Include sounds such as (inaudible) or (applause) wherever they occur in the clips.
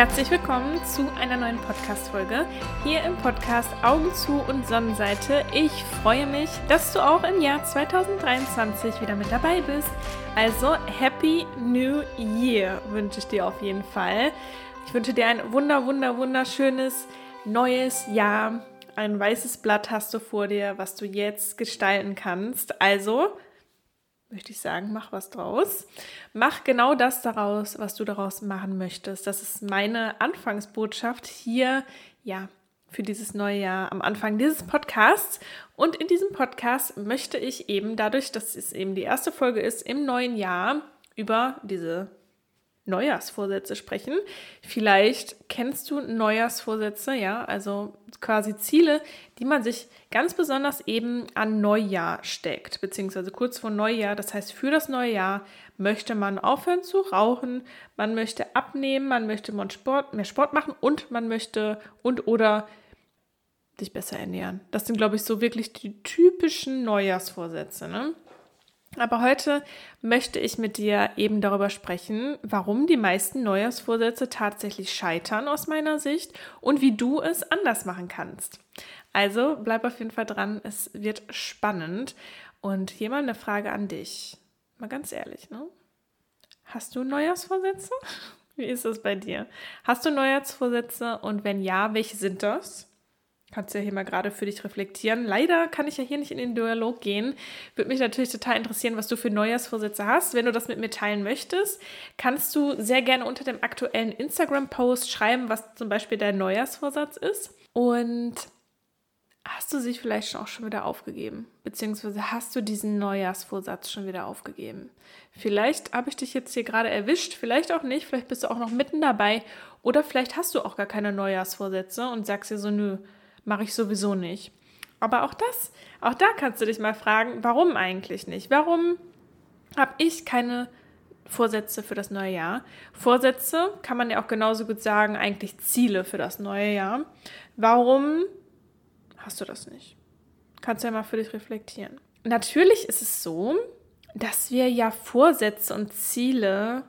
herzlich willkommen zu einer neuen Podcast-Folge hier im Podcast Augen zu und Sonnenseite. Ich freue mich, dass du auch im Jahr 2023 wieder mit dabei bist. Also Happy New Year wünsche ich dir auf jeden Fall. Ich wünsche dir ein wunder, wunder, wunderschönes neues Jahr. Ein weißes Blatt hast du vor dir, was du jetzt gestalten kannst. Also möchte ich sagen, mach was draus. Mach genau das daraus, was du daraus machen möchtest. Das ist meine Anfangsbotschaft hier, ja, für dieses neue Jahr am Anfang dieses Podcasts. Und in diesem Podcast möchte ich eben dadurch, dass es eben die erste Folge ist im neuen Jahr, über diese Neujahrsvorsätze sprechen. Vielleicht kennst du Neujahrsvorsätze, ja, also quasi Ziele, die man sich ganz besonders eben an Neujahr steckt, beziehungsweise kurz vor Neujahr. Das heißt, für das neue Jahr möchte man aufhören zu rauchen, man möchte abnehmen, man möchte mehr Sport, machen und man möchte und oder sich besser ernähren. Das sind, glaube ich, so wirklich die typischen Neujahrsvorsätze. Ne? Aber heute möchte ich mit dir eben darüber sprechen, warum die meisten Neujahrsvorsätze tatsächlich scheitern aus meiner Sicht und wie du es anders machen kannst. Also bleib auf jeden Fall dran, es wird spannend. Und hier mal eine Frage an dich. Mal ganz ehrlich, ne? Hast du Neujahrsvorsätze? (laughs) Wie ist es bei dir? Hast du Neujahrsvorsätze und wenn ja, welche sind das? Kannst du ja hier mal gerade für dich reflektieren. Leider kann ich ja hier nicht in den Dialog gehen. Würde mich natürlich total interessieren, was du für Neujahrsvorsätze hast. Wenn du das mit mir teilen möchtest, kannst du sehr gerne unter dem aktuellen Instagram-Post schreiben, was zum Beispiel dein Neujahrsvorsatz ist. Und hast du sich vielleicht auch schon wieder aufgegeben? Beziehungsweise hast du diesen Neujahrsvorsatz schon wieder aufgegeben? Vielleicht habe ich dich jetzt hier gerade erwischt, vielleicht auch nicht. Vielleicht bist du auch noch mitten dabei. Oder vielleicht hast du auch gar keine Neujahrsvorsätze und sagst dir so, nö mache ich sowieso nicht. Aber auch das, auch da kannst du dich mal fragen, warum eigentlich nicht? Warum habe ich keine Vorsätze für das neue Jahr? Vorsätze kann man ja auch genauso gut sagen, eigentlich Ziele für das neue Jahr. Warum hast du das nicht? Kannst du ja mal für dich reflektieren. Natürlich ist es so, dass wir ja Vorsätze und Ziele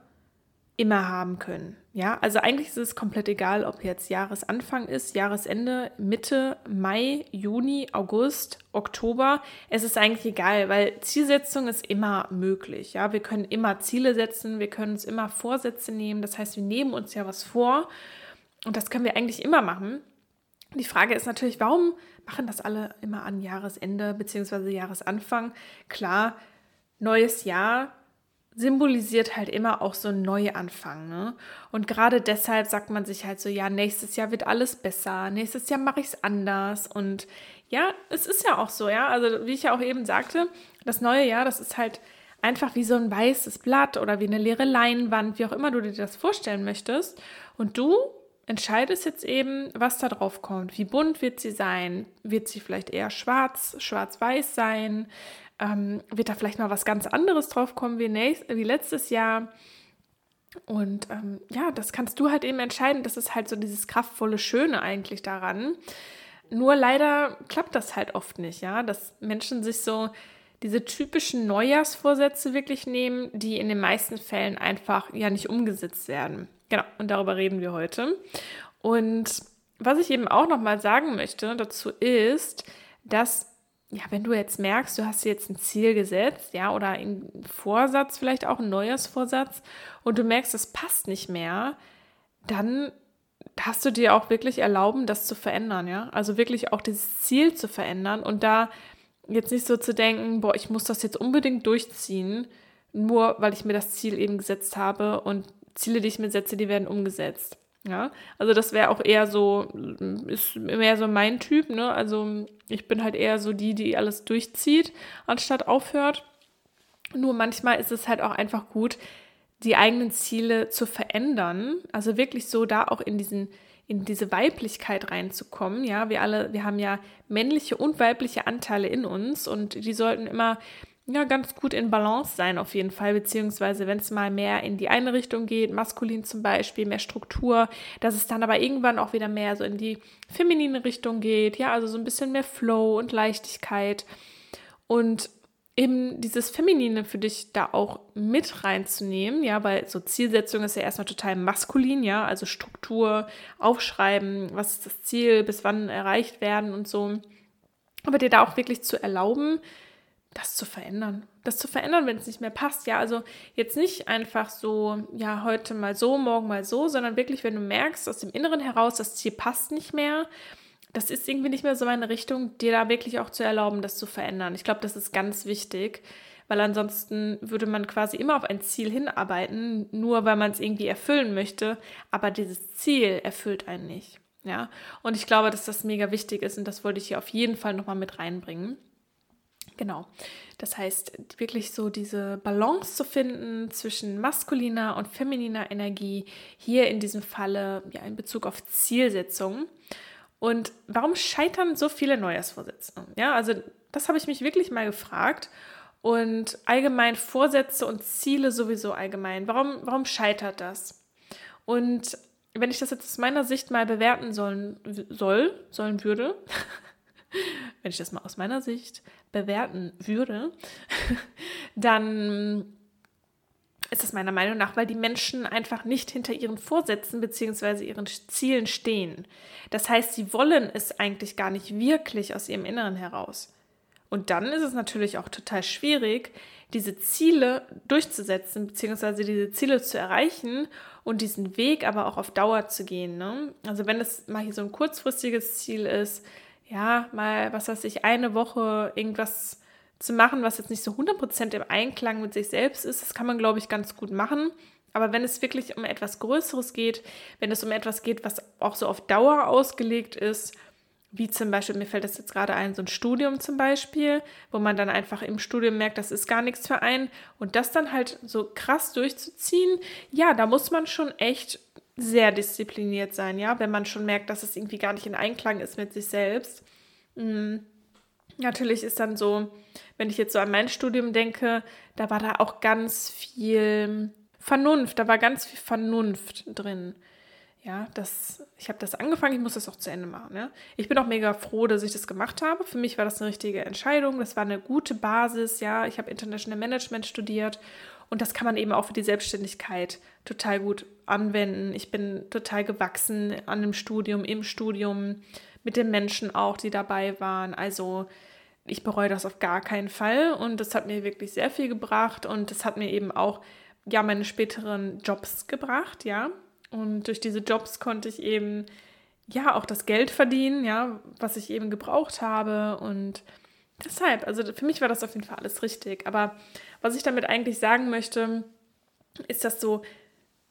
immer haben können. Ja, also eigentlich ist es komplett egal, ob jetzt Jahresanfang ist, Jahresende, Mitte, Mai, Juni, August, Oktober. Es ist eigentlich egal, weil Zielsetzung ist immer möglich. Ja, wir können immer Ziele setzen, wir können uns immer Vorsätze nehmen. Das heißt, wir nehmen uns ja was vor und das können wir eigentlich immer machen. Die Frage ist natürlich, warum machen das alle immer an Jahresende bzw. Jahresanfang? Klar, neues Jahr, symbolisiert halt immer auch so ein Neuanfang. Ne? Und gerade deshalb sagt man sich halt so, ja, nächstes Jahr wird alles besser, nächstes Jahr mache ich es anders. Und ja, es ist ja auch so, ja. Also wie ich ja auch eben sagte, das neue Jahr, das ist halt einfach wie so ein weißes Blatt oder wie eine leere Leinwand, wie auch immer du dir das vorstellen möchtest. Und du entscheidest jetzt eben, was da drauf kommt. Wie bunt wird sie sein? Wird sie vielleicht eher schwarz, schwarz-weiß sein? Ähm, wird da vielleicht mal was ganz anderes drauf kommen wie, nächst, wie letztes Jahr. Und ähm, ja, das kannst du halt eben entscheiden. Das ist halt so dieses kraftvolle Schöne eigentlich daran. Nur leider klappt das halt oft nicht, ja, dass Menschen sich so diese typischen Neujahrsvorsätze wirklich nehmen, die in den meisten Fällen einfach ja nicht umgesetzt werden. Genau, und darüber reden wir heute. Und was ich eben auch nochmal sagen möchte dazu ist, dass ja, wenn du jetzt merkst, du hast jetzt ein Ziel gesetzt, ja, oder einen Vorsatz, vielleicht auch ein neues Vorsatz, und du merkst, es passt nicht mehr, dann hast du dir auch wirklich erlauben, das zu verändern, ja. Also wirklich auch dieses Ziel zu verändern und da jetzt nicht so zu denken, boah, ich muss das jetzt unbedingt durchziehen, nur weil ich mir das Ziel eben gesetzt habe und Ziele, die ich mir setze, die werden umgesetzt. Ja, also das wäre auch eher so, ist mehr so mein Typ, ne? Also ich bin halt eher so die, die alles durchzieht, anstatt aufhört. Nur manchmal ist es halt auch einfach gut, die eigenen Ziele zu verändern. Also wirklich so da auch in diesen, in diese Weiblichkeit reinzukommen. Ja, wir alle, wir haben ja männliche und weibliche Anteile in uns und die sollten immer ja, ganz gut in Balance sein auf jeden Fall, beziehungsweise wenn es mal mehr in die eine Richtung geht, maskulin zum Beispiel, mehr Struktur, dass es dann aber irgendwann auch wieder mehr so in die feminine Richtung geht, ja, also so ein bisschen mehr Flow und Leichtigkeit. Und eben dieses Feminine für dich da auch mit reinzunehmen, ja, weil so Zielsetzung ist ja erstmal total maskulin, ja, also Struktur, aufschreiben, was ist das Ziel, bis wann erreicht werden und so. Aber dir da auch wirklich zu erlauben, das zu verändern. Das zu verändern, wenn es nicht mehr passt. Ja, also jetzt nicht einfach so, ja, heute mal so, morgen mal so, sondern wirklich, wenn du merkst, aus dem Inneren heraus, das Ziel passt nicht mehr, das ist irgendwie nicht mehr so meine Richtung, dir da wirklich auch zu erlauben, das zu verändern. Ich glaube, das ist ganz wichtig, weil ansonsten würde man quasi immer auf ein Ziel hinarbeiten, nur weil man es irgendwie erfüllen möchte, aber dieses Ziel erfüllt einen nicht. Ja, und ich glaube, dass das mega wichtig ist und das wollte ich hier auf jeden Fall nochmal mit reinbringen. Genau. Das heißt, wirklich so diese Balance zu finden zwischen maskuliner und femininer Energie, hier in diesem Falle ja in Bezug auf Zielsetzung. Und warum scheitern so viele Neujahrsvorsätze? Ja, also das habe ich mich wirklich mal gefragt. Und allgemein Vorsätze und Ziele sowieso allgemein. Warum, warum scheitert das? Und wenn ich das jetzt aus meiner Sicht mal bewerten sollen, soll, sollen würde, (laughs) wenn ich das mal aus meiner Sicht bewerten würde, (laughs) dann ist das meiner Meinung nach, weil die Menschen einfach nicht hinter ihren Vorsätzen bzw. ihren Zielen stehen. Das heißt, sie wollen es eigentlich gar nicht wirklich aus ihrem Inneren heraus. Und dann ist es natürlich auch total schwierig, diese Ziele durchzusetzen bzw. diese Ziele zu erreichen und diesen Weg aber auch auf Dauer zu gehen. Ne? Also wenn es mal hier so ein kurzfristiges Ziel ist, ja, mal, was weiß ich, eine Woche irgendwas zu machen, was jetzt nicht so 100% im Einklang mit sich selbst ist. Das kann man, glaube ich, ganz gut machen. Aber wenn es wirklich um etwas Größeres geht, wenn es um etwas geht, was auch so auf Dauer ausgelegt ist, wie zum Beispiel, mir fällt das jetzt gerade ein, so ein Studium zum Beispiel, wo man dann einfach im Studium merkt, das ist gar nichts für einen und das dann halt so krass durchzuziehen, ja, da muss man schon echt sehr diszipliniert sein, ja, wenn man schon merkt, dass es irgendwie gar nicht in Einklang ist mit sich selbst. Mhm. Natürlich ist dann so, wenn ich jetzt so an mein Studium denke, da war da auch ganz viel Vernunft, da war ganz viel Vernunft drin. Ja, das, ich habe das angefangen, ich muss das auch zu Ende machen. Ja. Ich bin auch mega froh, dass ich das gemacht habe. Für mich war das eine richtige Entscheidung. Das war eine gute Basis. Ja, ich habe International Management studiert und das kann man eben auch für die Selbstständigkeit total gut anwenden. Ich bin total gewachsen an dem Studium, im Studium, mit den Menschen auch, die dabei waren. Also ich bereue das auf gar keinen Fall und das hat mir wirklich sehr viel gebracht und das hat mir eben auch ja meine späteren Jobs gebracht, ja. Und durch diese Jobs konnte ich eben ja auch das Geld verdienen, ja, was ich eben gebraucht habe und deshalb, also für mich war das auf jeden Fall alles richtig. Aber was ich damit eigentlich sagen möchte, ist, dass so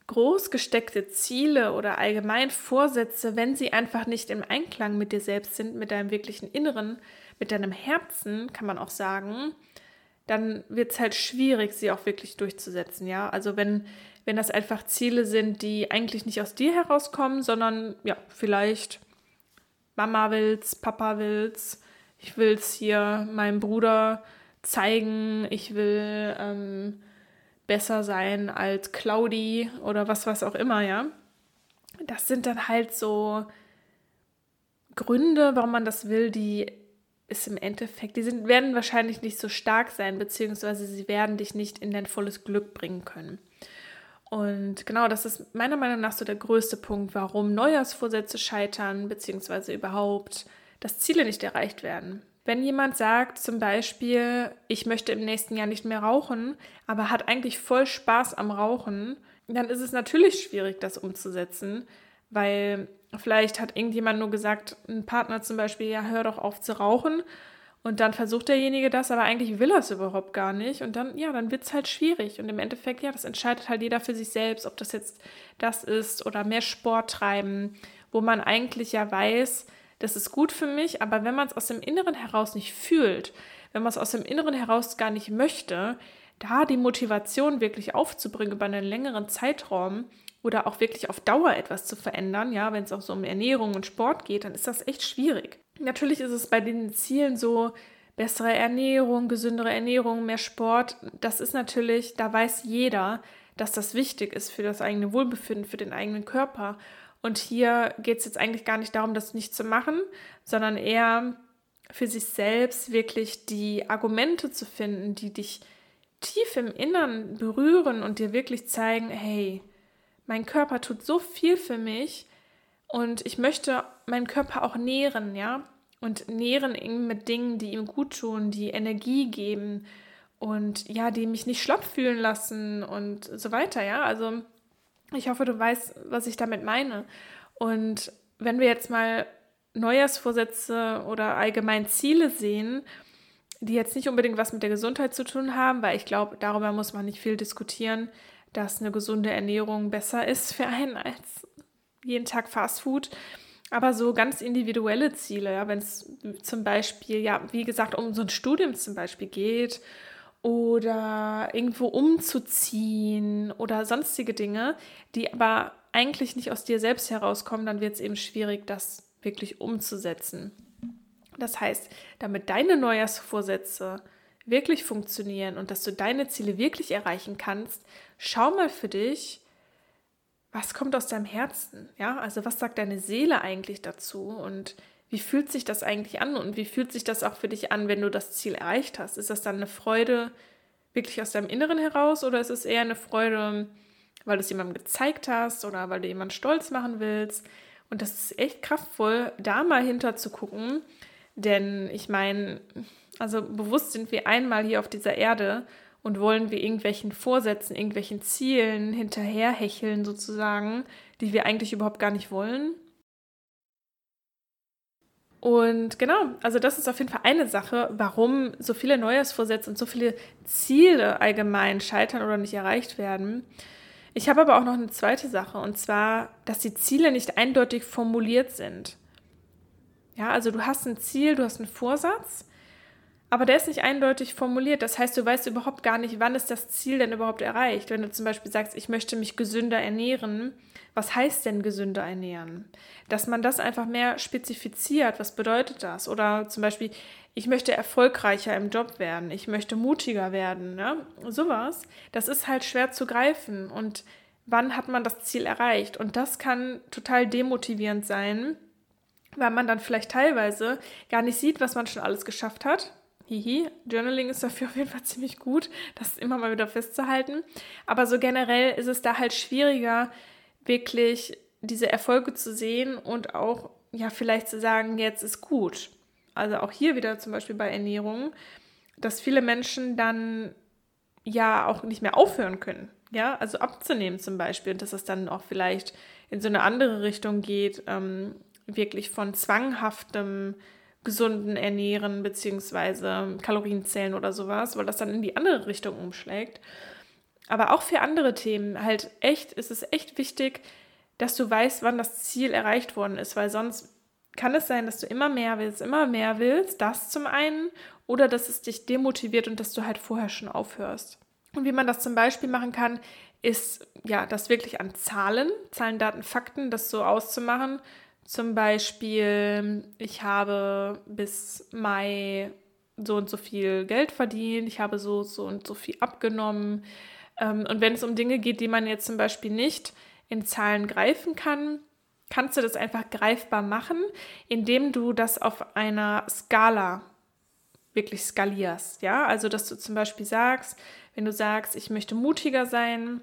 groß gesteckte Ziele oder allgemein Vorsätze, wenn sie einfach nicht im Einklang mit dir selbst sind, mit deinem wirklichen Inneren, mit deinem Herzen, kann man auch sagen, dann wird es halt schwierig, sie auch wirklich durchzusetzen, ja. Also wenn, wenn das einfach Ziele sind, die eigentlich nicht aus dir herauskommen, sondern ja, vielleicht Mama will's, Papa will's, ich will's hier meinem Bruder zeigen, ich will ähm, besser sein als Claudi oder was, was auch immer, ja. Das sind dann halt so Gründe, warum man das will, die ist im Endeffekt, die sind, werden wahrscheinlich nicht so stark sein, beziehungsweise sie werden dich nicht in dein volles Glück bringen können. Und genau, das ist meiner Meinung nach so der größte Punkt, warum Neujahrsvorsätze scheitern, beziehungsweise überhaupt, dass Ziele nicht erreicht werden. Wenn jemand sagt zum Beispiel, ich möchte im nächsten Jahr nicht mehr rauchen, aber hat eigentlich voll Spaß am Rauchen, dann ist es natürlich schwierig, das umzusetzen, weil Vielleicht hat irgendjemand nur gesagt, ein Partner zum Beispiel, ja, hör doch auf zu rauchen. Und dann versucht derjenige das, aber eigentlich will er es überhaupt gar nicht. Und dann, ja, dann wird es halt schwierig. Und im Endeffekt, ja, das entscheidet halt jeder für sich selbst, ob das jetzt das ist oder mehr Sport treiben, wo man eigentlich ja weiß, das ist gut für mich, aber wenn man es aus dem Inneren heraus nicht fühlt, wenn man es aus dem Inneren heraus gar nicht möchte, da die Motivation wirklich aufzubringen über einen längeren Zeitraum, oder auch wirklich auf Dauer etwas zu verändern, ja, wenn es auch so um Ernährung und Sport geht, dann ist das echt schwierig. Natürlich ist es bei den Zielen so, bessere Ernährung, gesündere Ernährung, mehr Sport, das ist natürlich, da weiß jeder, dass das wichtig ist für das eigene Wohlbefinden, für den eigenen Körper. Und hier geht es jetzt eigentlich gar nicht darum, das nicht zu machen, sondern eher für sich selbst wirklich die Argumente zu finden, die dich tief im Innern berühren und dir wirklich zeigen, hey, mein Körper tut so viel für mich und ich möchte meinen Körper auch nähren, ja? Und nähren ihn mit Dingen, die ihm gut tun, die Energie geben und ja, die mich nicht schlapp fühlen lassen und so weiter, ja? Also ich hoffe, du weißt, was ich damit meine. Und wenn wir jetzt mal Neujahrsvorsätze oder allgemein Ziele sehen, die jetzt nicht unbedingt was mit der Gesundheit zu tun haben, weil ich glaube, darüber muss man nicht viel diskutieren, dass eine gesunde Ernährung besser ist für einen als jeden Tag Fastfood. Aber so ganz individuelle Ziele, ja, wenn es zum Beispiel, ja, wie gesagt, um so ein Studium zum Beispiel geht oder irgendwo umzuziehen oder sonstige Dinge, die aber eigentlich nicht aus dir selbst herauskommen, dann wird es eben schwierig, das wirklich umzusetzen. Das heißt, damit deine Neujahrsvorsätze wirklich funktionieren und dass du deine Ziele wirklich erreichen kannst, schau mal für dich, was kommt aus deinem Herzen? Ja, also was sagt deine Seele eigentlich dazu und wie fühlt sich das eigentlich an und wie fühlt sich das auch für dich an, wenn du das Ziel erreicht hast? Ist das dann eine Freude wirklich aus deinem Inneren heraus oder ist es eher eine Freude, weil du es jemandem gezeigt hast oder weil du jemanden stolz machen willst? Und das ist echt kraftvoll, da mal hinter zu gucken, denn ich meine, also bewusst sind wir einmal hier auf dieser Erde und wollen wir irgendwelchen Vorsätzen, irgendwelchen Zielen hinterherhecheln sozusagen, die wir eigentlich überhaupt gar nicht wollen. Und genau, also das ist auf jeden Fall eine Sache, warum so viele Neujahrsvorsätze und so viele Ziele allgemein scheitern oder nicht erreicht werden. Ich habe aber auch noch eine zweite Sache, und zwar, dass die Ziele nicht eindeutig formuliert sind. Ja, also du hast ein Ziel, du hast einen Vorsatz aber der ist nicht eindeutig formuliert. Das heißt, du weißt überhaupt gar nicht, wann ist das Ziel denn überhaupt erreicht. Wenn du zum Beispiel sagst, ich möchte mich gesünder ernähren, was heißt denn gesünder ernähren? Dass man das einfach mehr spezifiziert. Was bedeutet das? Oder zum Beispiel, ich möchte erfolgreicher im Job werden, ich möchte mutiger werden. Ne? Sowas, das ist halt schwer zu greifen. Und wann hat man das Ziel erreicht? Und das kann total demotivierend sein, weil man dann vielleicht teilweise gar nicht sieht, was man schon alles geschafft hat Hihi, Journaling ist dafür auf jeden Fall ziemlich gut, das immer mal wieder festzuhalten. Aber so generell ist es da halt schwieriger, wirklich diese Erfolge zu sehen und auch, ja, vielleicht zu sagen, jetzt ist gut. Also auch hier wieder zum Beispiel bei Ernährung, dass viele Menschen dann ja auch nicht mehr aufhören können. Ja, also abzunehmen zum Beispiel und dass es dann auch vielleicht in so eine andere Richtung geht, ähm, wirklich von zwanghaftem gesunden Ernähren beziehungsweise Kalorienzählen oder sowas, weil das dann in die andere Richtung umschlägt. Aber auch für andere Themen halt echt, ist es echt wichtig, dass du weißt, wann das Ziel erreicht worden ist, weil sonst kann es sein, dass du immer mehr willst, immer mehr willst, das zum einen, oder dass es dich demotiviert und dass du halt vorher schon aufhörst. Und wie man das zum Beispiel machen kann, ist ja, das wirklich an Zahlen, Zahlen, Daten, Fakten, das so auszumachen, zum Beispiel, ich habe bis Mai so und so viel Geld verdient, ich habe so, so und so viel abgenommen. Ähm, und wenn es um Dinge geht, die man jetzt zum Beispiel nicht in Zahlen greifen kann, kannst du das einfach greifbar machen, indem du das auf einer Skala wirklich skalierst. Ja, also dass du zum Beispiel sagst, wenn du sagst, ich möchte mutiger sein,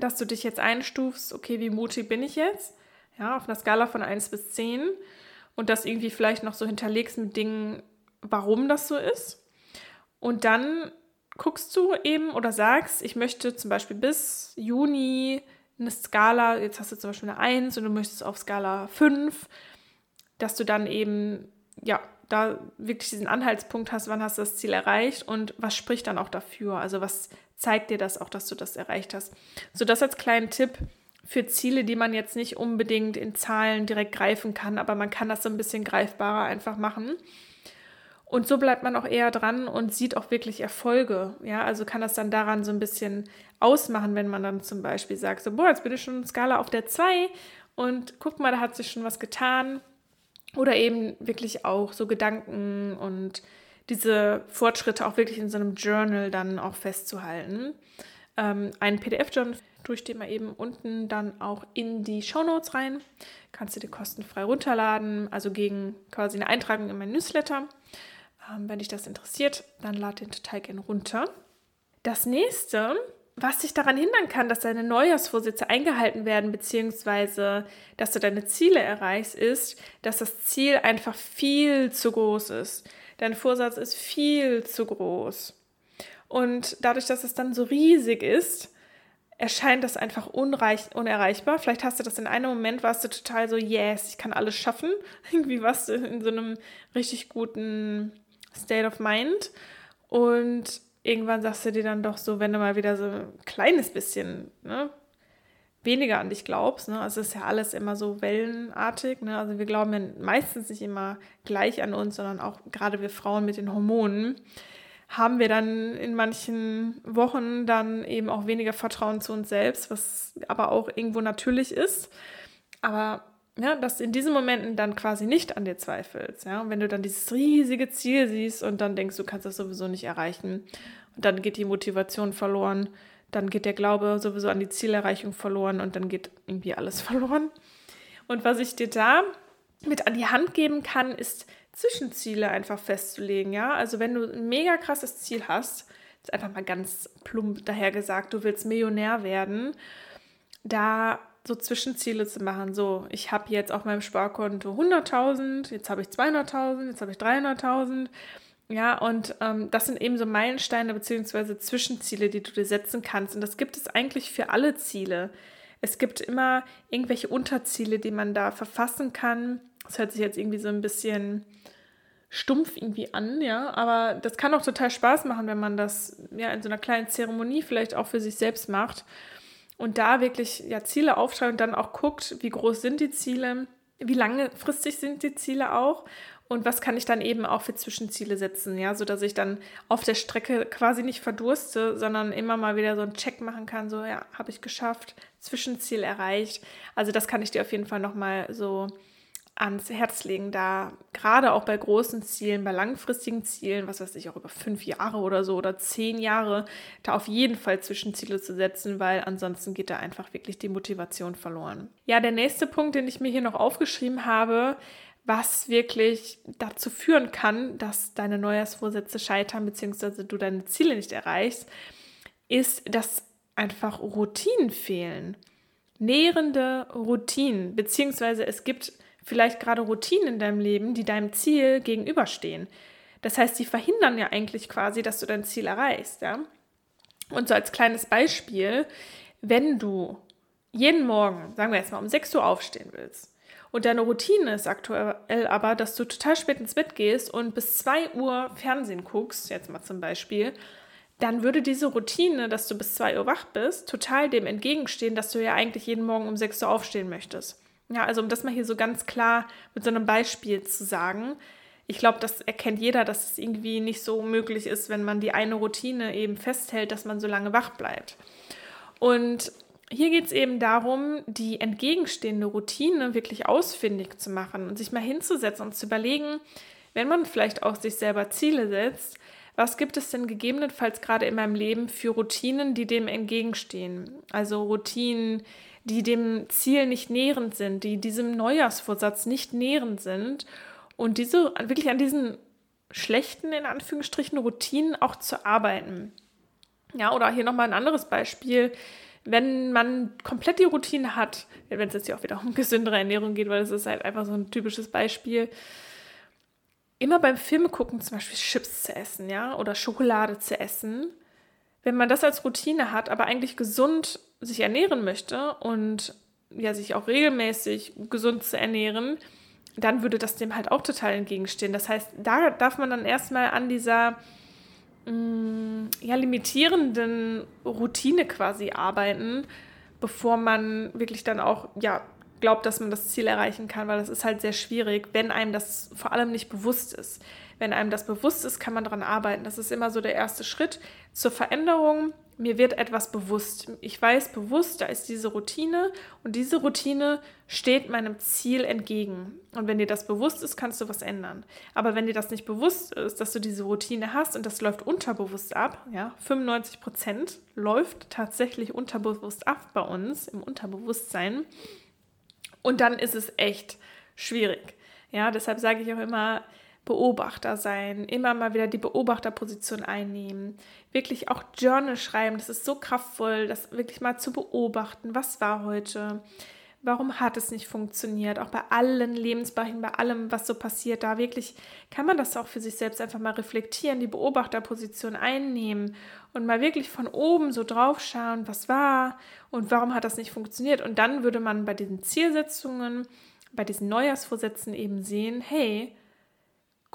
dass du dich jetzt einstufst, okay, wie mutig bin ich jetzt? Ja, auf einer Skala von 1 bis 10 und das irgendwie vielleicht noch so hinterlegst mit Dingen, warum das so ist. Und dann guckst du eben oder sagst, ich möchte zum Beispiel bis Juni eine Skala, jetzt hast du zum Beispiel eine 1 und du möchtest auf Skala 5, dass du dann eben, ja, da wirklich diesen Anhaltspunkt hast, wann hast du das Ziel erreicht und was spricht dann auch dafür? Also was zeigt dir das auch, dass du das erreicht hast? So das als kleinen Tipp, für Ziele, die man jetzt nicht unbedingt in Zahlen direkt greifen kann, aber man kann das so ein bisschen greifbarer einfach machen. Und so bleibt man auch eher dran und sieht auch wirklich Erfolge. Ja, also kann das dann daran so ein bisschen ausmachen, wenn man dann zum Beispiel sagt, so, boah, jetzt bin ich schon Skala auf der 2 und guck mal, da hat sich schon was getan. Oder eben wirklich auch so Gedanken und diese Fortschritte auch wirklich in so einem Journal dann auch festzuhalten. Ähm, ein PDF-Journal tue ich dir mal eben unten dann auch in die Show Notes rein. Kannst du dir kostenfrei runterladen, also gegen quasi eine Eintragung in mein Newsletter. Ähm, wenn dich das interessiert, dann lad den total gerne runter. Das nächste, was dich daran hindern kann, dass deine Neujahrsvorsätze eingehalten werden, beziehungsweise dass du deine Ziele erreichst, ist, dass das Ziel einfach viel zu groß ist. Dein Vorsatz ist viel zu groß. Und dadurch, dass es dann so riesig ist, erscheint das einfach unreich, unerreichbar. Vielleicht hast du das in einem Moment, warst du total so, yes, ich kann alles schaffen. (laughs) Irgendwie warst du in so einem richtig guten State of Mind. Und irgendwann sagst du dir dann doch so, wenn du mal wieder so ein kleines bisschen ne, weniger an dich glaubst, ne, also es ist ja alles immer so wellenartig, ne, also wir glauben ja meistens nicht immer gleich an uns, sondern auch gerade wir Frauen mit den Hormonen haben wir dann in manchen Wochen dann eben auch weniger Vertrauen zu uns selbst, was aber auch irgendwo natürlich ist. Aber ja, dass du in diesen Momenten dann quasi nicht an dir zweifelst. Ja? Und wenn du dann dieses riesige Ziel siehst und dann denkst, du kannst das sowieso nicht erreichen, und dann geht die Motivation verloren, dann geht der Glaube sowieso an die Zielerreichung verloren und dann geht irgendwie alles (laughs) verloren. Und was ich dir da mit an die Hand geben kann, ist Zwischenziele einfach festzulegen, ja. Also wenn du ein mega krasses Ziel hast, ist einfach mal ganz plump daher gesagt, du willst Millionär werden, da so Zwischenziele zu machen. So, ich habe jetzt auf meinem Sparkonto 100.000, jetzt habe ich 200.000, jetzt habe ich 300.000. Ja, und ähm, das sind eben so Meilensteine bzw. Zwischenziele, die du dir setzen kannst. Und das gibt es eigentlich für alle Ziele. Es gibt immer irgendwelche Unterziele, die man da verfassen kann. Das hört sich jetzt irgendwie so ein bisschen stumpf irgendwie an, ja, aber das kann auch total Spaß machen, wenn man das ja in so einer kleinen Zeremonie vielleicht auch für sich selbst macht und da wirklich ja Ziele aufschreibt und dann auch guckt, wie groß sind die Ziele, wie langfristig sind die Ziele auch und was kann ich dann eben auch für Zwischenziele setzen, ja, so dass ich dann auf der Strecke quasi nicht verdurste, sondern immer mal wieder so einen Check machen kann, so ja, habe ich geschafft, Zwischenziel erreicht. Also das kann ich dir auf jeden Fall noch mal so ans Herz legen, da gerade auch bei großen Zielen, bei langfristigen Zielen, was weiß ich, auch über fünf Jahre oder so oder zehn Jahre, da auf jeden Fall Zwischenziele zu setzen, weil ansonsten geht da einfach wirklich die Motivation verloren. Ja, der nächste Punkt, den ich mir hier noch aufgeschrieben habe, was wirklich dazu führen kann, dass deine Neujahrsvorsätze scheitern, beziehungsweise du deine Ziele nicht erreichst, ist, dass einfach Routinen fehlen. Nährende Routinen, beziehungsweise es gibt vielleicht gerade Routinen in deinem Leben, die deinem Ziel gegenüberstehen. Das heißt, die verhindern ja eigentlich quasi, dass du dein Ziel erreichst, ja? Und so als kleines Beispiel, wenn du jeden Morgen, sagen wir jetzt mal um 6 Uhr aufstehen willst und deine Routine ist aktuell aber, dass du total spät ins Bett gehst und bis 2 Uhr Fernsehen guckst, jetzt mal zum Beispiel, dann würde diese Routine, dass du bis 2 Uhr wach bist, total dem entgegenstehen, dass du ja eigentlich jeden Morgen um 6 Uhr aufstehen möchtest. Ja, also um das mal hier so ganz klar mit so einem Beispiel zu sagen. Ich glaube, das erkennt jeder, dass es irgendwie nicht so möglich ist, wenn man die eine Routine eben festhält, dass man so lange wach bleibt. Und hier geht es eben darum, die entgegenstehende Routine wirklich ausfindig zu machen und sich mal hinzusetzen und zu überlegen, wenn man vielleicht auch sich selber Ziele setzt, was gibt es denn gegebenenfalls gerade in meinem Leben für Routinen, die dem entgegenstehen? Also Routinen, die dem Ziel nicht nährend sind, die diesem Neujahrsvorsatz nicht nährend sind und diese wirklich an diesen schlechten, in Anführungsstrichen, Routinen auch zu arbeiten. Ja, oder hier nochmal ein anderes Beispiel. Wenn man komplett die Routine hat, wenn es jetzt hier auch wieder um gesündere Ernährung geht, weil das ist halt einfach so ein typisches Beispiel, immer beim Film gucken zum Beispiel Chips zu essen, ja, oder Schokolade zu essen, wenn man das als Routine hat, aber eigentlich gesund sich ernähren möchte und ja, sich auch regelmäßig gesund zu ernähren, dann würde das dem halt auch total entgegenstehen. Das heißt, da darf man dann erstmal an dieser mh, mm, ja, limitierenden Routine quasi arbeiten, bevor man wirklich dann auch ja, glaubt, dass man das Ziel erreichen kann, weil das ist halt sehr schwierig, wenn einem das vor allem nicht bewusst ist. Wenn einem das bewusst ist, kann man daran arbeiten. Das ist immer so der erste Schritt zur Veränderung mir wird etwas bewusst. Ich weiß bewusst, da ist diese Routine und diese Routine steht meinem Ziel entgegen. Und wenn dir das bewusst ist, kannst du was ändern. Aber wenn dir das nicht bewusst ist, dass du diese Routine hast und das läuft unterbewusst ab, ja, 95 Prozent läuft tatsächlich unterbewusst ab bei uns im Unterbewusstsein. Und dann ist es echt schwierig. Ja, deshalb sage ich auch immer, Beobachter sein, immer mal wieder die Beobachterposition einnehmen, wirklich auch Journal schreiben, das ist so kraftvoll, das wirklich mal zu beobachten, was war heute, warum hat es nicht funktioniert, auch bei allen Lebensbereichen, bei allem, was so passiert, da wirklich kann man das auch für sich selbst einfach mal reflektieren, die Beobachterposition einnehmen und mal wirklich von oben so drauf schauen, was war und warum hat das nicht funktioniert. Und dann würde man bei diesen Zielsetzungen, bei diesen Neujahrsvorsätzen eben sehen, hey,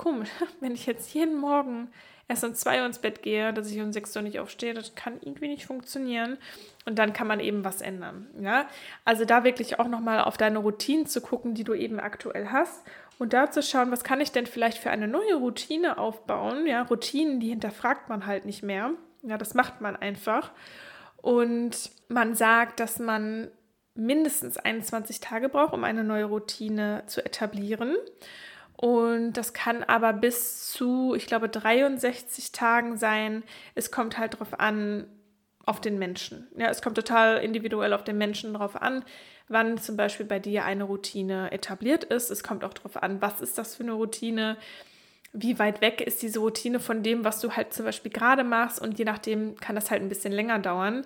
komisch, (laughs) wenn ich jetzt jeden Morgen erst um zwei Uhr ins Bett gehe, dass ich um sechs Uhr nicht aufstehe, das kann irgendwie nicht funktionieren. Und dann kann man eben was ändern. Ja? Also da wirklich auch nochmal auf deine Routinen zu gucken, die du eben aktuell hast. Und da zu schauen, was kann ich denn vielleicht für eine neue Routine aufbauen? Ja, Routinen, die hinterfragt man halt nicht mehr. Ja, das macht man einfach. Und man sagt, dass man mindestens 21 Tage braucht, um eine neue Routine zu etablieren. Und das kann aber bis zu, ich glaube, 63 Tagen sein. Es kommt halt drauf an, auf den Menschen. Ja, es kommt total individuell auf den Menschen drauf an, wann zum Beispiel bei dir eine Routine etabliert ist. Es kommt auch darauf an, was ist das für eine Routine, wie weit weg ist diese Routine von dem, was du halt zum Beispiel gerade machst. Und je nachdem kann das halt ein bisschen länger dauern.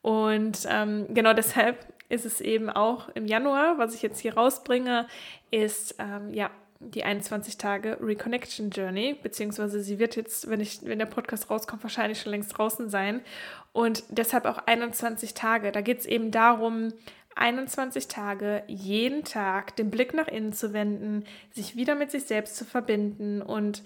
Und ähm, genau deshalb ist es eben auch im Januar, was ich jetzt hier rausbringe, ist ähm, ja die 21 Tage Reconnection Journey, beziehungsweise sie wird jetzt, wenn, ich, wenn der Podcast rauskommt, wahrscheinlich schon längst draußen sein. Und deshalb auch 21 Tage. Da geht es eben darum, 21 Tage jeden Tag den Blick nach innen zu wenden, sich wieder mit sich selbst zu verbinden und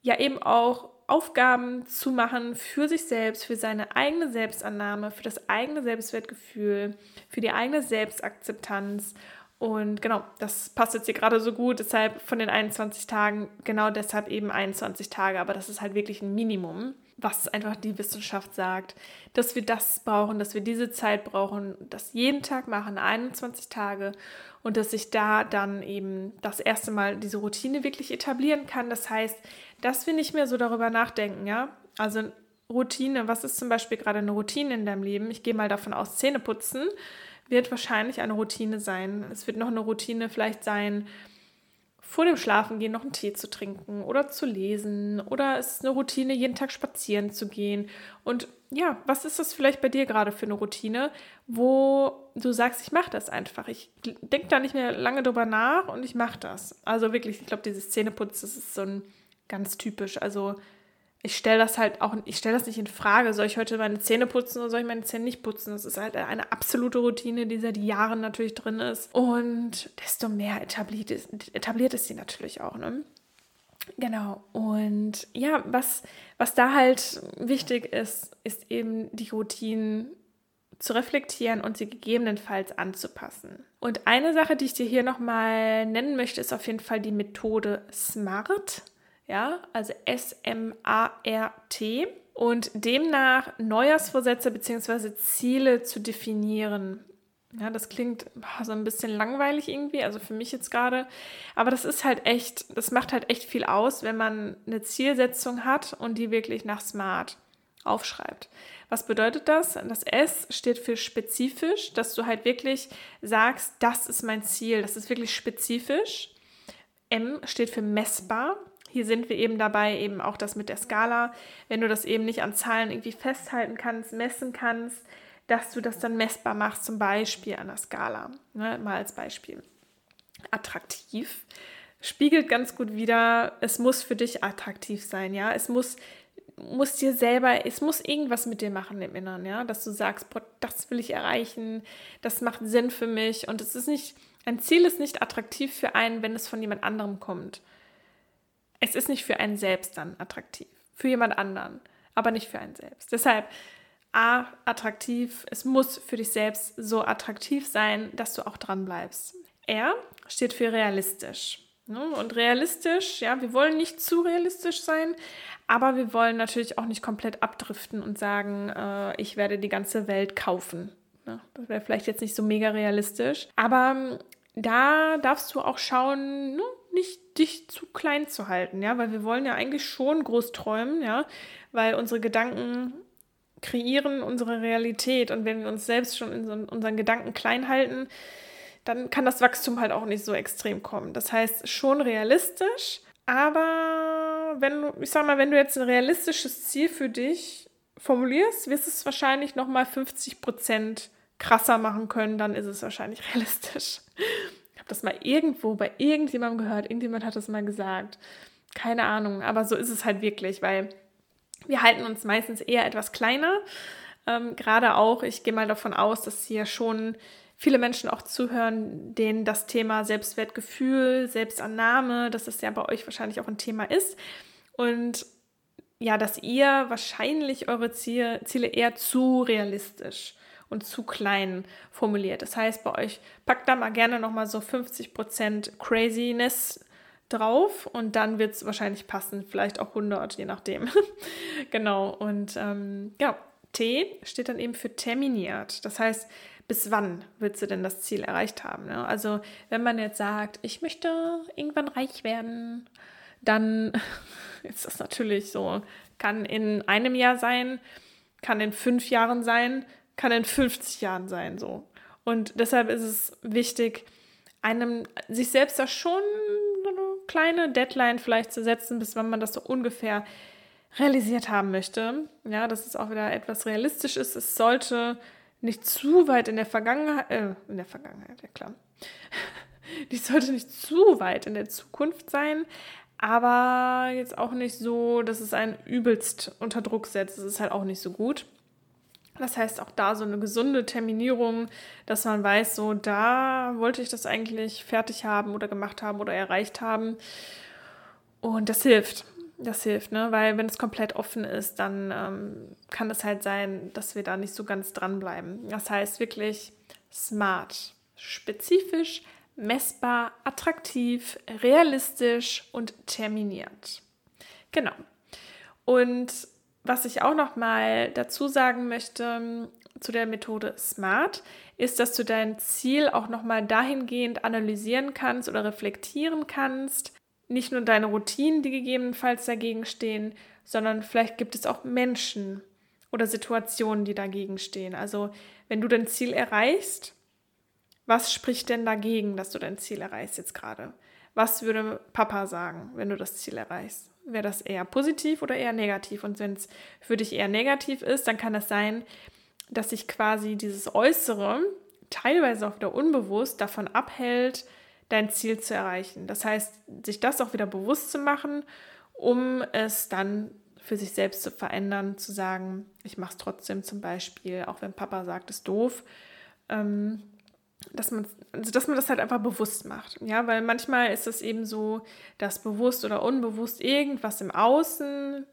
ja eben auch Aufgaben zu machen für sich selbst, für seine eigene Selbstannahme, für das eigene Selbstwertgefühl, für die eigene Selbstakzeptanz und genau, das passt jetzt hier gerade so gut. Deshalb von den 21 Tagen, genau deshalb eben 21 Tage. Aber das ist halt wirklich ein Minimum, was einfach die Wissenschaft sagt, dass wir das brauchen, dass wir diese Zeit brauchen, das jeden Tag machen, 21 Tage. Und dass ich da dann eben das erste Mal diese Routine wirklich etablieren kann. Das heißt, dass wir nicht mehr so darüber nachdenken, ja. Also Routine, was ist zum Beispiel gerade eine Routine in deinem Leben? Ich gehe mal davon aus, Zähne putzen wird wahrscheinlich eine Routine sein. Es wird noch eine Routine vielleicht sein, vor dem Schlafengehen noch einen Tee zu trinken oder zu lesen oder es ist eine Routine, jeden Tag spazieren zu gehen. Und ja, was ist das vielleicht bei dir gerade für eine Routine, wo du sagst, ich mache das einfach. Ich denke da nicht mehr lange drüber nach und ich mache das. Also wirklich, ich glaube, dieses Zähneputz, das ist so ein ganz typisch. Also ich stelle das halt auch, ich stelle das nicht in Frage. Soll ich heute meine Zähne putzen oder soll ich meine Zähne nicht putzen? Das ist halt eine absolute Routine, die seit Jahren natürlich drin ist. Und desto mehr etabliert ist, etabliert ist sie natürlich auch, ne? Genau. Und ja, was, was da halt wichtig ist, ist eben die Routinen zu reflektieren und sie gegebenenfalls anzupassen. Und eine Sache, die ich dir hier nochmal nennen möchte, ist auf jeden Fall die Methode SMART ja, also S-M-A-R-T. Und demnach Neujahrsvorsätze bzw. Ziele zu definieren. Ja, das klingt so ein bisschen langweilig irgendwie, also für mich jetzt gerade. Aber das ist halt echt, das macht halt echt viel aus, wenn man eine Zielsetzung hat und die wirklich nach Smart aufschreibt. Was bedeutet das? Das S steht für spezifisch, dass du halt wirklich sagst, das ist mein Ziel, das ist wirklich spezifisch. M steht für messbar, hier sind wir eben dabei, eben auch das mit der Skala, wenn du das eben nicht an Zahlen irgendwie festhalten kannst, messen kannst, dass du das dann messbar machst, zum Beispiel an der Skala. Ne, mal als Beispiel. Attraktiv spiegelt ganz gut wieder, es muss für dich attraktiv sein, ja. Es muss, muss dir selber, es muss irgendwas mit dir machen im Inneren, ja, dass du sagst, boah, das will ich erreichen, das macht Sinn für mich und es ist nicht, ein Ziel ist nicht attraktiv für einen, wenn es von jemand anderem kommt es ist nicht für einen selbst dann attraktiv. Für jemand anderen, aber nicht für einen selbst. Deshalb A, attraktiv. Es muss für dich selbst so attraktiv sein, dass du auch dran bleibst. R steht für realistisch. Ne? Und realistisch, ja, wir wollen nicht zu realistisch sein, aber wir wollen natürlich auch nicht komplett abdriften und sagen, äh, ich werde die ganze Welt kaufen. Ne? Das wäre vielleicht jetzt nicht so mega realistisch. Aber ähm, da darfst du auch schauen, ne? Nicht dich zu klein zu halten, ja, weil wir wollen ja eigentlich schon groß träumen, ja, weil unsere Gedanken kreieren unsere Realität und wenn wir uns selbst schon in so unseren Gedanken klein halten, dann kann das Wachstum halt auch nicht so extrem kommen. Das heißt, schon realistisch, Aber wenn du, ich sag mal, wenn du jetzt ein realistisches Ziel für dich formulierst, wirst du es wahrscheinlich nochmal 50 Prozent krasser machen können, dann ist es wahrscheinlich (laughs) realistisch. Das mal irgendwo bei irgendjemandem gehört, irgendjemand hat das mal gesagt. Keine Ahnung, aber so ist es halt wirklich, weil wir halten uns meistens eher etwas kleiner. Ähm, Gerade auch, ich gehe mal davon aus, dass hier schon viele Menschen auch zuhören, denen das Thema Selbstwertgefühl, Selbstannahme, dass das ja bei euch wahrscheinlich auch ein Thema ist. Und ja, dass ihr wahrscheinlich eure Ziele, Ziele eher zu realistisch und zu klein formuliert. Das heißt, bei euch packt da mal gerne nochmal so 50% Craziness drauf und dann wird es wahrscheinlich passen, vielleicht auch 100, je nachdem. (laughs) genau, und ähm, ja, T steht dann eben für terminiert. Das heißt, bis wann willst du denn das Ziel erreicht haben? Ne? Also wenn man jetzt sagt, ich möchte irgendwann reich werden, dann (laughs) ist das natürlich so, kann in einem Jahr sein, kann in fünf Jahren sein, kann in 50 Jahren sein, so. Und deshalb ist es wichtig, einem sich selbst da schon eine kleine Deadline vielleicht zu setzen, bis wann man das so ungefähr realisiert haben möchte. Ja, dass es auch wieder etwas realistisch ist. Es sollte nicht zu weit in der Vergangenheit, äh, in der Vergangenheit, ja klar. (laughs) Die sollte nicht zu weit in der Zukunft sein, aber jetzt auch nicht so, dass es einen übelst unter Druck setzt. Das ist halt auch nicht so gut. Das heißt, auch da so eine gesunde Terminierung, dass man weiß, so da wollte ich das eigentlich fertig haben oder gemacht haben oder erreicht haben. Und das hilft. Das hilft, ne? Weil wenn es komplett offen ist, dann ähm, kann es halt sein, dass wir da nicht so ganz dranbleiben. Das heißt wirklich smart, spezifisch, messbar, attraktiv, realistisch und terminiert. Genau. Und was ich auch noch mal dazu sagen möchte ähm, zu der Methode SMART, ist, dass du dein Ziel auch noch mal dahingehend analysieren kannst oder reflektieren kannst, nicht nur deine Routinen, die gegebenenfalls dagegen stehen, sondern vielleicht gibt es auch Menschen oder Situationen, die dagegen stehen. Also wenn du dein Ziel erreichst, was spricht denn dagegen, dass du dein Ziel erreichst jetzt gerade? Was würde Papa sagen, wenn du das Ziel erreichst? Wäre das eher positiv oder eher negativ? Und wenn es für dich eher negativ ist, dann kann es das sein, dass sich quasi dieses Äußere teilweise auch wieder unbewusst davon abhält, dein Ziel zu erreichen. Das heißt, sich das auch wieder bewusst zu machen, um es dann für sich selbst zu verändern, zu sagen, ich mache es trotzdem zum Beispiel, auch wenn Papa sagt, es ist doof, ähm, dass man, also dass man das halt einfach bewusst macht. Ja, weil manchmal ist es eben so, dass bewusst oder unbewusst irgendwas im Außen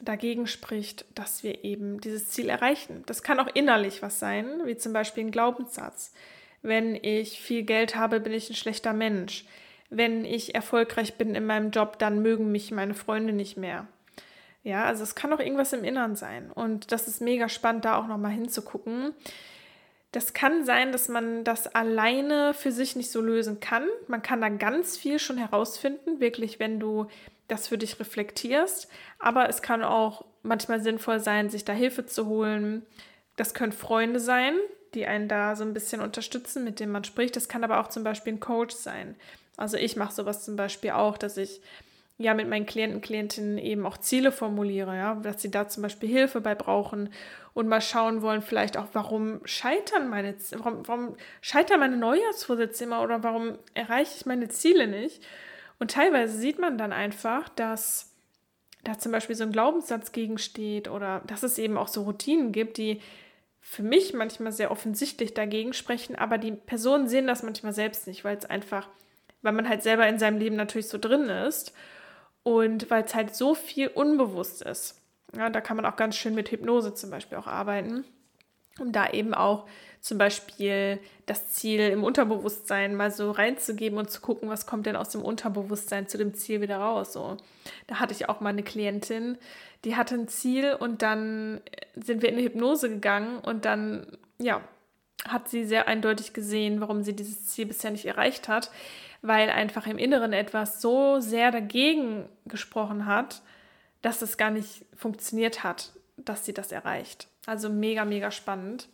dagegen spricht, dass wir eben dieses Ziel erreichen. Das kann auch innerlich was sein, wie zum Beispiel ein Glaubenssatz wenn ich viel Geld habe, bin ich ein schlechter Mensch. Wenn ich erfolgreich bin in meinem Job, dann mögen mich meine Freunde nicht mehr. Ja, also es kann auch irgendwas im Innern sein. Und das ist mega spannend, da auch nochmal hinzugucken. Das kann sein, dass man das alleine für sich nicht so lösen kann. Man kann da ganz viel schon herausfinden, wirklich, wenn du das für dich reflektierst. Aber es kann auch manchmal sinnvoll sein, sich da Hilfe zu holen. Das können Freunde sein, die einen da so ein bisschen unterstützen, mit denen man spricht. Das kann aber auch zum Beispiel ein Coach sein. Also ich mache sowas zum Beispiel auch, dass ich ja mit meinen Klienten, Klientinnen eben auch Ziele formuliere, ja, dass sie da zum Beispiel Hilfe bei brauchen und mal schauen wollen, vielleicht auch, warum scheitern meine, warum, warum scheitern meine Neujahrsvorsätze immer oder warum erreiche ich meine Ziele nicht? Und teilweise sieht man dann einfach, dass da zum Beispiel so ein Glaubenssatz gegensteht oder dass es eben auch so Routinen gibt, die für mich manchmal sehr offensichtlich dagegen sprechen, aber die Personen sehen das manchmal selbst nicht, weil es einfach, weil man halt selber in seinem Leben natürlich so drin ist und weil es halt so viel unbewusst ist. Ja, da kann man auch ganz schön mit Hypnose zum Beispiel auch arbeiten, um da eben auch zum Beispiel das Ziel im Unterbewusstsein mal so reinzugeben und zu gucken, was kommt denn aus dem Unterbewusstsein zu dem Ziel wieder raus. So, da hatte ich auch mal eine Klientin, die hatte ein Ziel und dann sind wir in eine Hypnose gegangen und dann, ja, hat sie sehr eindeutig gesehen, warum sie dieses Ziel bisher nicht erreicht hat, weil einfach im Inneren etwas so sehr dagegen gesprochen hat, dass es gar nicht funktioniert hat, dass sie das erreicht. Also mega, mega spannend.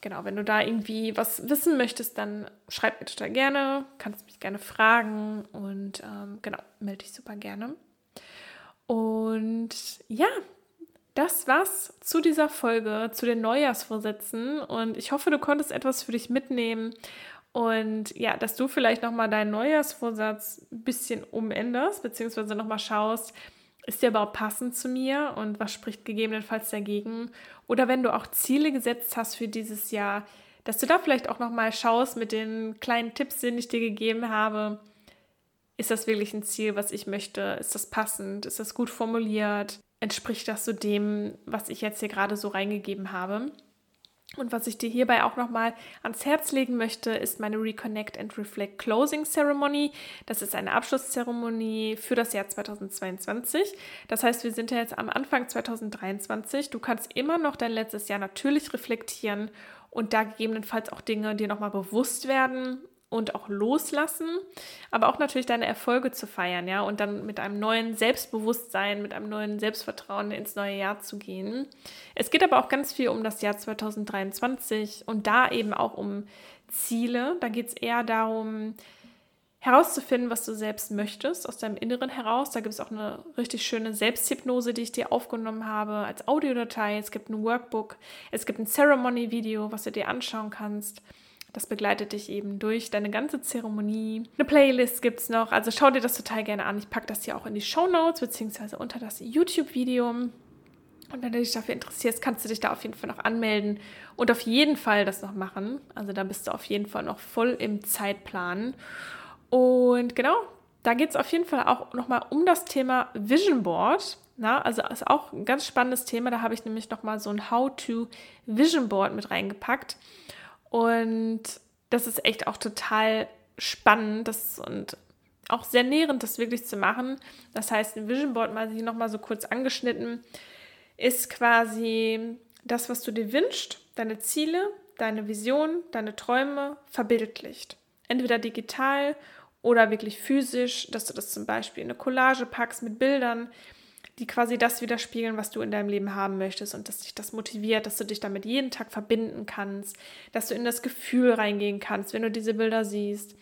genau, wenn du da irgendwie was wissen möchtest, dann schreib mir total gerne, kannst mich gerne fragen und ähm, genau, melde dich super gerne. Und ja, das war's zu dieser Folge, zu den Neujahrsvorsätzen. Und ich hoffe, du konntest etwas für dich mitnehmen. Und ja, dass du vielleicht nochmal deinen Neujahrsvorsatz ein bisschen umänderst, beziehungsweise nochmal schaust, ist der überhaupt passend zu mir und was spricht gegebenenfalls dagegen? Oder wenn du auch Ziele gesetzt hast für dieses Jahr, dass du da vielleicht auch nochmal schaust mit den kleinen Tipps, die ich dir gegeben habe. Ist das wirklich ein Ziel, was ich möchte? Ist das passend? Ist das gut formuliert? entspricht das so dem, was ich jetzt hier gerade so reingegeben habe. Und was ich dir hierbei auch nochmal ans Herz legen möchte, ist meine Reconnect and Reflect Closing Ceremony. Das ist eine Abschlusszeremonie für das Jahr 2022. Das heißt, wir sind ja jetzt am Anfang 2023. Du kannst immer noch dein letztes Jahr natürlich reflektieren und da gegebenenfalls auch Dinge dir nochmal bewusst werden und auch loslassen, aber auch natürlich deine Erfolge zu feiern, ja, und dann mit einem neuen Selbstbewusstsein, mit einem neuen Selbstvertrauen ins neue Jahr zu gehen. Es geht aber auch ganz viel um das Jahr 2023 und da eben auch um Ziele. Da geht es eher darum, herauszufinden, was du selbst möchtest, aus deinem Inneren heraus. Da gibt es auch eine richtig schöne Selbsthypnose, die ich dir aufgenommen habe als Audiodatei. Es gibt ein Workbook, es gibt ein Ceremony-Video, was du dir anschauen kannst. Das begleitet dich eben durch deine ganze Zeremonie. Eine Playlist gibt es noch, also schau dir das total gerne an. Ich packe das hier auch in die Show Notes beziehungsweise unter das YouTube-Video. Und wenn du dich dafür interessierst, kannst du dich da auf jeden Fall noch anmelden und auf jeden Fall das noch machen. Also da bist du auf jeden Fall noch voll im Zeitplan. Und genau, da geht es auf jeden Fall auch nochmal um das Thema Vision Board. Na, also ist auch ein ganz spannendes Thema. Da habe ich nämlich nochmal so ein How-to Vision Board mit reingepackt. Und das ist echt auch total spannend das, und auch sehr nährend, das wirklich zu machen. Das heißt, ein Vision Board, mal hier nochmal so kurz angeschnitten, ist quasi das, was du dir wünschst, deine Ziele, deine Vision, deine Träume verbildlicht. Entweder digital oder wirklich physisch, dass du das zum Beispiel in eine Collage packst mit Bildern, die quasi das widerspiegeln, was du in deinem Leben haben möchtest und dass dich das motiviert, dass du dich damit jeden Tag verbinden kannst, dass du in das Gefühl reingehen kannst, wenn du diese Bilder siehst.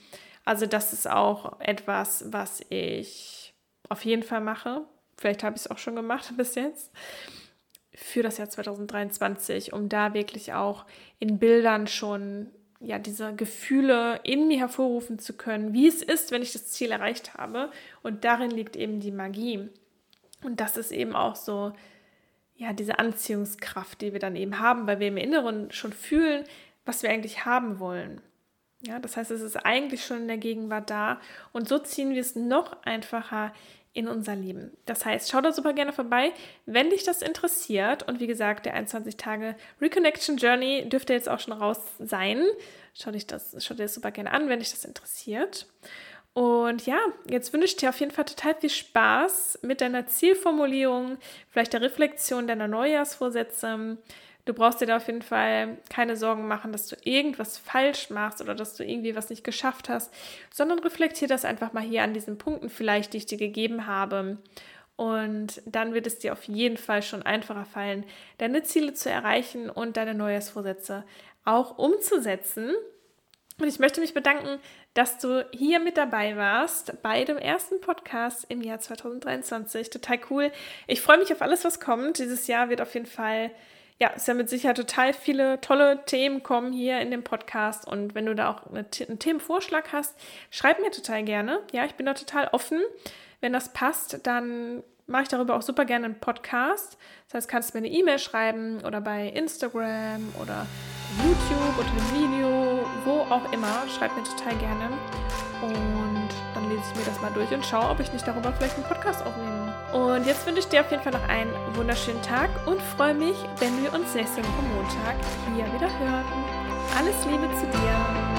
Also das ist auch etwas, was ich auf jeden Fall mache. Vielleicht habe ich es auch schon gemacht (laughs) bis jetzt für das Jahr 2023, um da wirklich auch in Bildern schon ja diese Gefühle in mir hervorrufen zu können, wie es ist, wenn ich das Ziel erreicht habe. Und darin liegt eben die Magie. Und das ist eben auch so, ja, diese Anziehungskraft, die wir dann eben haben, weil wir im Inneren schon fühlen, was wir eigentlich haben wollen. Ja, das heißt, es ist eigentlich schon in der Gegenwart da und so ziehen wir es noch einfacher in unser Leben. Das heißt, schau da super gerne vorbei, wenn dich das interessiert. Und wie gesagt, der 21 Tage Reconnection Journey dürfte jetzt auch schon raus sein. Schau, dich das, schau dir das super gerne an, wenn dich das interessiert. Und ja, jetzt wünsche ich dir auf jeden Fall total viel Spaß mit deiner Zielformulierung, vielleicht der Reflexion deiner Neujahrsvorsätze. Du brauchst dir da auf jeden Fall keine Sorgen machen, dass du irgendwas falsch machst oder dass du irgendwie was nicht geschafft hast, sondern reflektier das einfach mal hier an diesen Punkten vielleicht, die ich dir gegeben habe. Und dann wird es dir auf jeden Fall schon einfacher fallen, deine Ziele zu erreichen und deine Neujahrsvorsätze auch umzusetzen. Und ich möchte mich bedanken, dass du hier mit dabei warst bei dem ersten Podcast im Jahr 2023. Total cool. Ich freue mich auf alles, was kommt. Dieses Jahr wird auf jeden Fall, ja, ist ja mit Sicherheit total viele tolle Themen kommen hier in dem Podcast. Und wenn du da auch eine, einen Themenvorschlag hast, schreib mir total gerne. Ja, ich bin da total offen. Wenn das passt, dann mache ich darüber auch super gerne einen Podcast. Das heißt, kannst du mir eine E-Mail schreiben oder bei Instagram oder YouTube unter dem Video, wo auch immer. Schreib mir total gerne. Und dann lese ich mir das mal durch und schaue, ob ich nicht darüber vielleicht einen Podcast aufnehme. Und jetzt wünsche ich dir auf jeden Fall noch einen wunderschönen Tag und freue mich, wenn wir uns nächste Woche Montag hier wieder hören. Alles Liebe zu dir.